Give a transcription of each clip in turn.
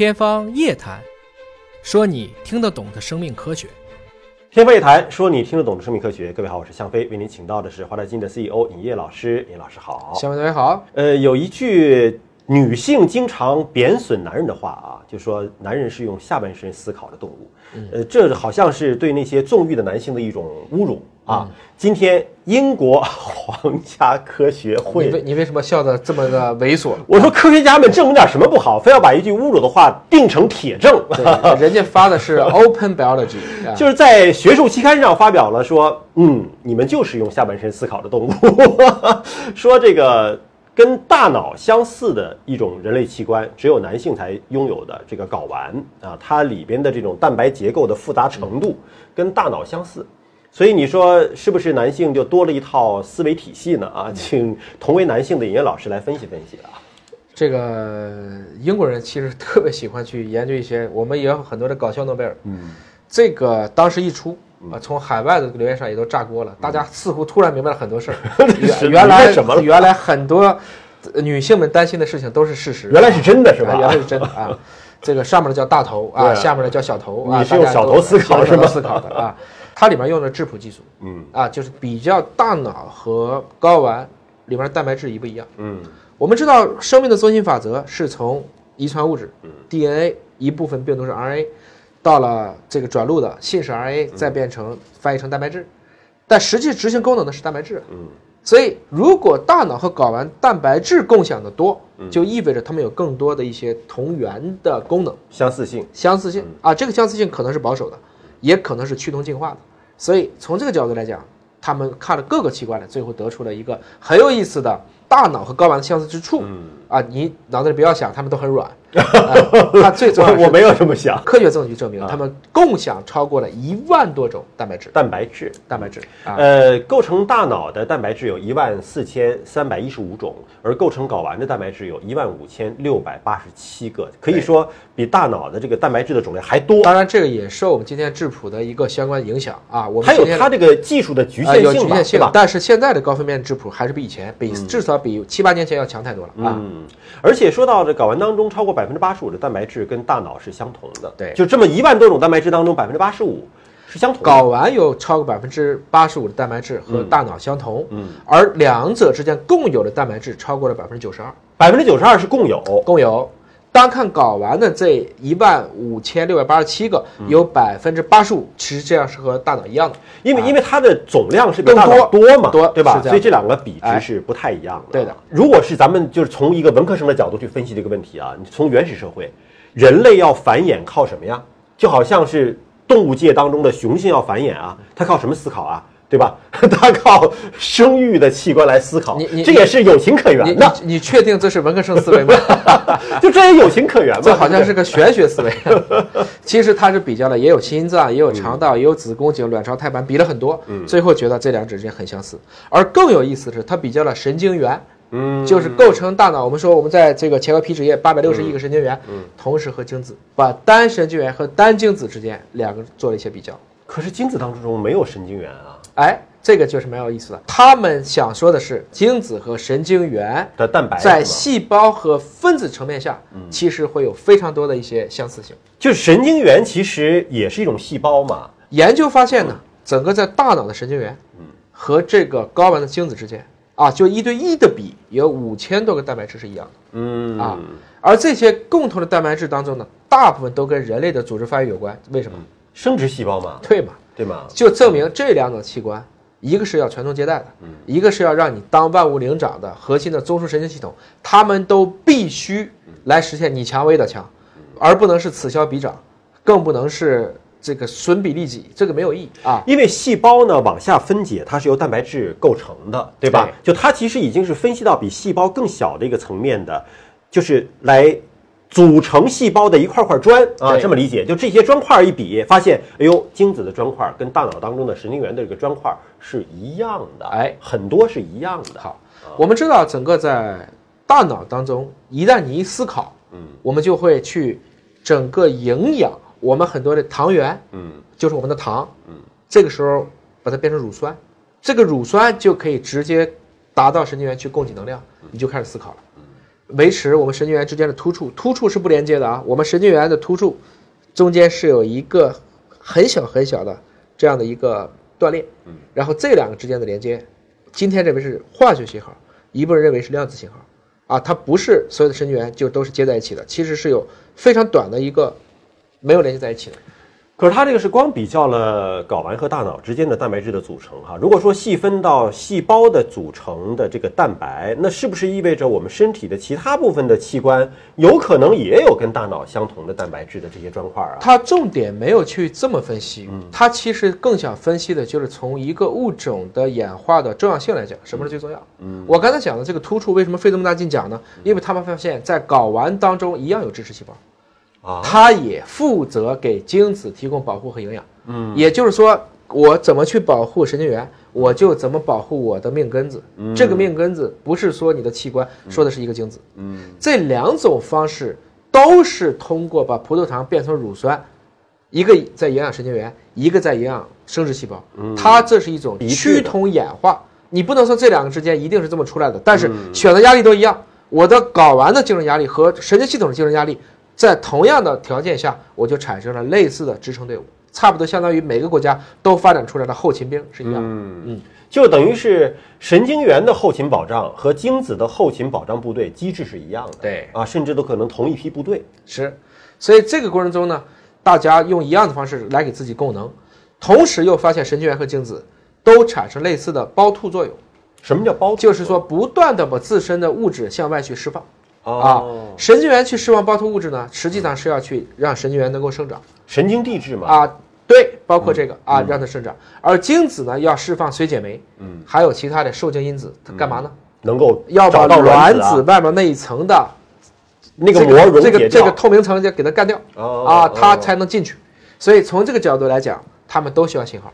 天方夜谭，说你听得懂的生命科学。天方夜谭，说你听得懂的生命科学。各位好，我是向飞，为您请到的是华大基因的 CEO 尹烨老师。尹老师好。向飞同学好。呃，有一句女性经常贬损男人的话啊，就说男人是用下半身思考的动物。呃，这好像是对那些纵欲的男性的一种侮辱啊。今天英国皇家科学会，你为你为什么笑得这么的猥琐？我说科学家们证明点什么不好，非要把一句侮辱的话定成铁证。人家发的是 Open Biology，就是在学术期刊上发表了，说嗯，你们就是用下半身思考的动物，说这个。跟大脑相似的一种人类器官，只有男性才拥有的这个睾丸啊，它里边的这种蛋白结构的复杂程度跟大脑相似，所以你说是不是男性就多了一套思维体系呢？啊，请同为男性的尹烨老师来分析分析啊。这个英国人其实特别喜欢去研究一些，我们也有很多的搞笑诺贝尔。嗯，这个当时一出。啊，从海外的留言上也都炸锅了，大家似乎突然明白了很多事儿。原来什么？原来很多女性们担心的事情都是事实。原来是真的，是吧？原来是真的啊！这个上面的叫大头啊，下面的叫小头啊。你是用小头思考是吗？思考的啊，它里面用的质谱技术，嗯啊，就是比较大脑和睾丸里面的蛋白质一不一样。嗯，我们知道生命的中心法则是从遗传物质 DNA 一部分病毒是 RNA。到了这个转录的信使 RNA，再变成翻译成蛋白质，但实际执行功能的是蛋白质。嗯，所以如果大脑和睾丸蛋白质共享的多，就意味着它们有更多的一些同源的功能，相似性，相似性。啊，这个相似性可能是保守的，也可能是趋同进化的。所以从这个角度来讲，他们看了各个器官呢，最后得出了一个很有意思的大脑和睾丸的相似之处。嗯。啊，你脑子里不要想，他们都很软。它最重要，我没有这么想。科学证据证明，他们共享超过了一万多种蛋白质。蛋白质，蛋白质。呃，构成大脑的蛋白质有一万四千三百一十五种，而构成睾丸的蛋白质有一万五千六百八十七个，可以说比大脑的这个蛋白质的种类还多。当然，这个也受我们今天质谱的一个相关影响啊。我们还有它这个技术的局限性，有局限性。但是现在的高分辨质谱还是比以前，比至少比七八年前要强太多了啊。嗯，而且说到这睾丸当中超过百。百分之八十五的蛋白质跟大脑是相同的，对，就这么一万多种蛋白质当中，百分之八十五是相同。睾丸有超过百分之八十五的蛋白质和大脑相同，嗯，而两者之间共有的蛋白质超过了百分之九十二，百分之九十二是共有，共有。单看睾丸的这一万五千六百八十七个，有百分之八十五，其实这样是和大脑一样的，因为因为它的总量是更多多嘛，多对吧？所以这两个比值是不太一样的。对的，如果是咱们就是从一个文科生的角度去分析这个问题啊，你从原始社会，人类要繁衍靠什么呀？就好像是动物界当中的雄性要繁衍啊，它靠什么思考啊？对吧？他靠生育的器官来思考，你你这也是有情可原的。你确定这是文科生思维吗？就这也有情可原吗？这好像是个玄学思维。其实他是比较了，也有心脏，也有肠道，也有子宫颈、卵巢、胎盘，比了很多，最后觉得这两者之间很相似。而更有意思的是，他比较了神经元，嗯，就是构成大脑。我们说我们在这个前额皮脂液八百六十亿个神经元，嗯，同时和精子，把单神经元和单精子之间两个做了一些比较。可是精子当中没有神经元啊。哎，这个就是蛮有意思的。他们想说的是，精子和神经元的蛋白在细胞和分子层面下，其实会有非常多的一些相似性。就是神经元其实也是一种细胞嘛。研究发现呢，整个在大脑的神经元，嗯和这个睾丸的精子之间啊，就一对一的比，有五千多个蛋白质是一样的。嗯啊，而这些共同的蛋白质当中呢，大部分都跟人类的组织发育有关。为什么？生殖细胞嘛。对嘛。对嘛？就证明这两种器官，一个是要传宗接代的，一个是要让你当万物灵长的核心的中枢神经系统，他们都必须来实现你强我的强，而不能是此消彼长，更不能是这个损彼利己，这个没有意义啊。因为细胞呢往下分解，它是由蛋白质构成的，对吧？就它其实已经是分析到比细胞更小的一个层面的，就是来。组成细胞的一块块砖啊，这么理解，就这些砖块一比，发现，哎呦，精子的砖块跟大脑当中的神经元的这个砖块是一样的，哎，很多是一样的。好，我们知道，整个在大脑当中，一旦你一思考，嗯，我们就会去整个营养我们很多的糖原，嗯，就是我们的糖，嗯，这个时候把它变成乳酸，这个乳酸就可以直接达到神经元去供给能量，你就开始思考了。维持我们神经元之间的突触，突触是不连接的啊。我们神经元的突触中间是有一个很小很小的这样的一个断裂，嗯，然后这两个之间的连接，今天认为是化学信号，一部分认为是量子信号，啊，它不是所有的神经元就都是接在一起的，其实是有非常短的一个没有连接在一起的。可是它这个是光比较了睾丸和大脑之间的蛋白质的组成哈。如果说细分到细胞的组成的这个蛋白，那是不是意味着我们身体的其他部分的器官有可能也有跟大脑相同的蛋白质的这些砖块啊？它重点没有去这么分析，它其实更想分析的就是从一个物种的演化的重要性来讲，什么是最重要？嗯，我刚才讲的这个突触为什么费这么大劲讲呢？因为他们发现，在睾丸当中一样有支持细胞。啊，它也负责给精子提供保护和营养。嗯，也就是说，我怎么去保护神经元，我就怎么保护我的命根子。嗯这个命根子不是说你的器官，说的是一个精子。嗯，这两种方式都是通过把葡萄糖变成乳酸，一个在营养神经元，一个在营养生殖细胞。嗯，它这是一种趋同演化。你不能说这两个之间一定是这么出来的，但是选择压力都一样。我的睾丸的竞争压力和神经系统的精神压力。在同样的条件下，我就产生了类似的支撑队伍，差不多相当于每个国家都发展出来的后勤兵是一样。嗯嗯，就等于是神经元的后勤保障和精子的后勤保障部队机制是一样的。对啊，甚至都可能同一批部队。是，所以这个过程中呢，大家用一样的方式来给自己供能，同时又发现神经元和精子都产生类似的包吐作用。什么叫包？就是说不断的把自身的物质向外去释放。啊，神经元去释放胞突物质呢，实际上是要去让神经元能够生长，神经递质嘛。啊，对，包括这个啊，让它生长。而精子呢，要释放水解酶，嗯，还有其他的受精因子，它干嘛呢？能够要把卵子外面那一层的那个膜这个这个透明层就给它干掉，啊，它才能进去。所以从这个角度来讲，它们都需要信号。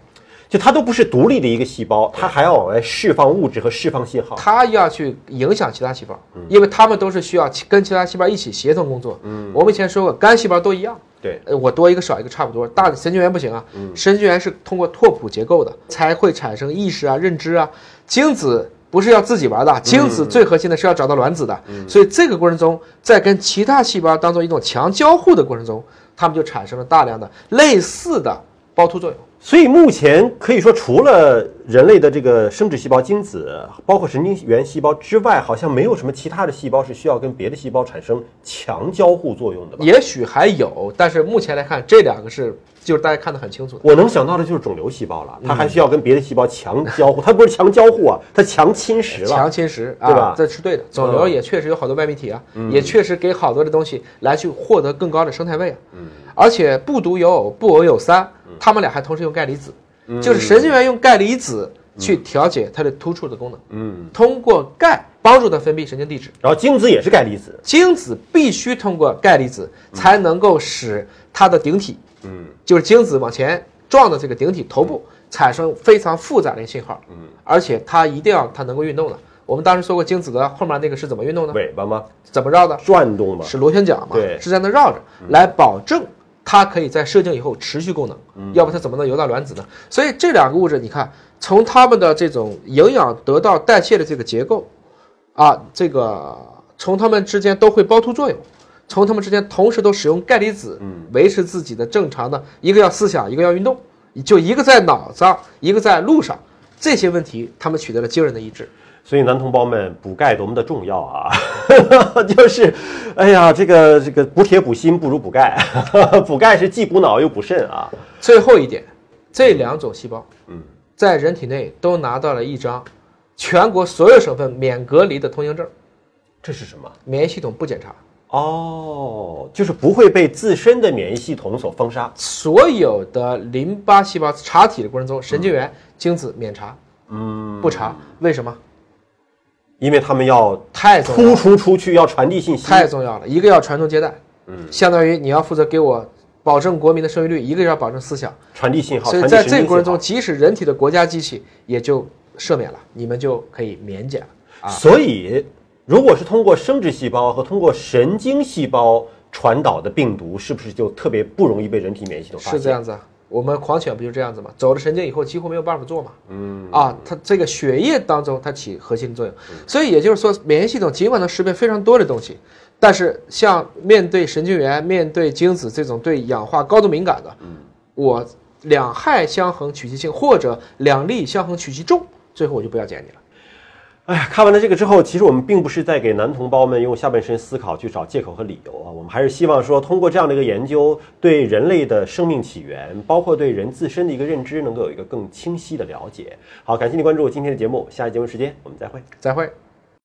就它都不是独立的一个细胞，它还要往外释放物质和释放信号。它要去影响其他细胞，因为它们都是需要跟其他细胞一起协同工作。嗯，我们以前说过，肝细胞都一样。对，我多一个少一个差不多。大的神经元不行啊，神经元是通过拓扑结构的，才会产生意识啊、认知啊。精子不是要自己玩的，精子最核心的是要找到卵子的。所以这个过程中，在跟其他细胞当做一种强交互的过程中，它们就产生了大量的类似的包突作用。所以目前可以说，除了人类的这个生殖细胞、精子，包括神经元细胞之外，好像没有什么其他的细胞是需要跟别的细胞产生强交互作用的。也许还有，但是目前来看，这两个是就是大家看得很清楚。我能想到的就是肿瘤细胞了，它还需要跟别的细胞强交互，它不是强交互啊，它强侵蚀了。强侵蚀，对吧？这是对的。肿瘤也确实有好多外泌体啊，也确实给好多的东西来去获得更高的生态位啊。嗯。而且不独有偶，不偶有三。他们俩还同时用钙离子，就是神经元用钙离子去调节它的突触的功能。嗯，通过钙帮助它分泌神经递质，然后精子也是钙离子，精子必须通过钙离子才能够使它的顶体，嗯，就是精子往前撞的这个顶体头部产生非常复杂的信号。嗯，而且它一定要它能够运动的。我们当时说过，精子的后面那个是怎么运动的？尾巴吗？怎么绕的？转动吗？是螺旋桨嘛？对，是在那绕着来保证。它可以在射精以后持续功能，要不它怎么能游到卵子呢？所以这两个物质，你看从它们的这种营养得到代谢的这个结构，啊，这个从它们之间都会包突作用，从它们之间同时都使用钙离子，维持自己的正常的，一个要思想，一个要运动，就一个在脑子上，一个在路上，这些问题他们取得了惊人的一致。所以男同胞们补钙多么的重要啊！就是，哎呀，这个这个补铁补锌不如补钙，补钙是既补脑又补肾啊。最后一点，这两种细胞，嗯，在人体内都拿到了一张全国所有省份免隔离的通行证。这是什么？免疫系统不检查。哦，就是不会被自身的免疫系统所封杀。所有的淋巴细胞查体的过程中，神经元、精子免查，嗯，不查，为什么？因为他们要太突出出去，要传递信息，太重要了。一个要传宗接代，嗯，相当于你要负责给我保证国民的生育率；一个要保证思想传递信号。所以在这个过程中，即使人体的国家机器也就赦免了，你们就可以免检啊。所以，如果是通过生殖细胞和通过神经细胞传导的病毒，是不是就特别不容易被人体免疫系统发现？是这样子啊。我们狂犬不就这样子吗？走了神经以后几乎没有办法做嘛。嗯啊，它这个血液当中它起核心作用，所以也就是说，免疫系统尽管能识别非常多的东西，但是像面对神经元、面对精子这种对氧化高度敏感的，我两害相衡取其轻，或者两利相衡取其重，最后我就不要见你了。哎呀，看完了这个之后，其实我们并不是在给男同胞们用下半身思考去找借口和理由啊，我们还是希望说，通过这样的一个研究，对人类的生命起源，包括对人自身的一个认知，能够有一个更清晰的了解。好，感谢你关注今天的节目，下期节目时间我们再会，再会。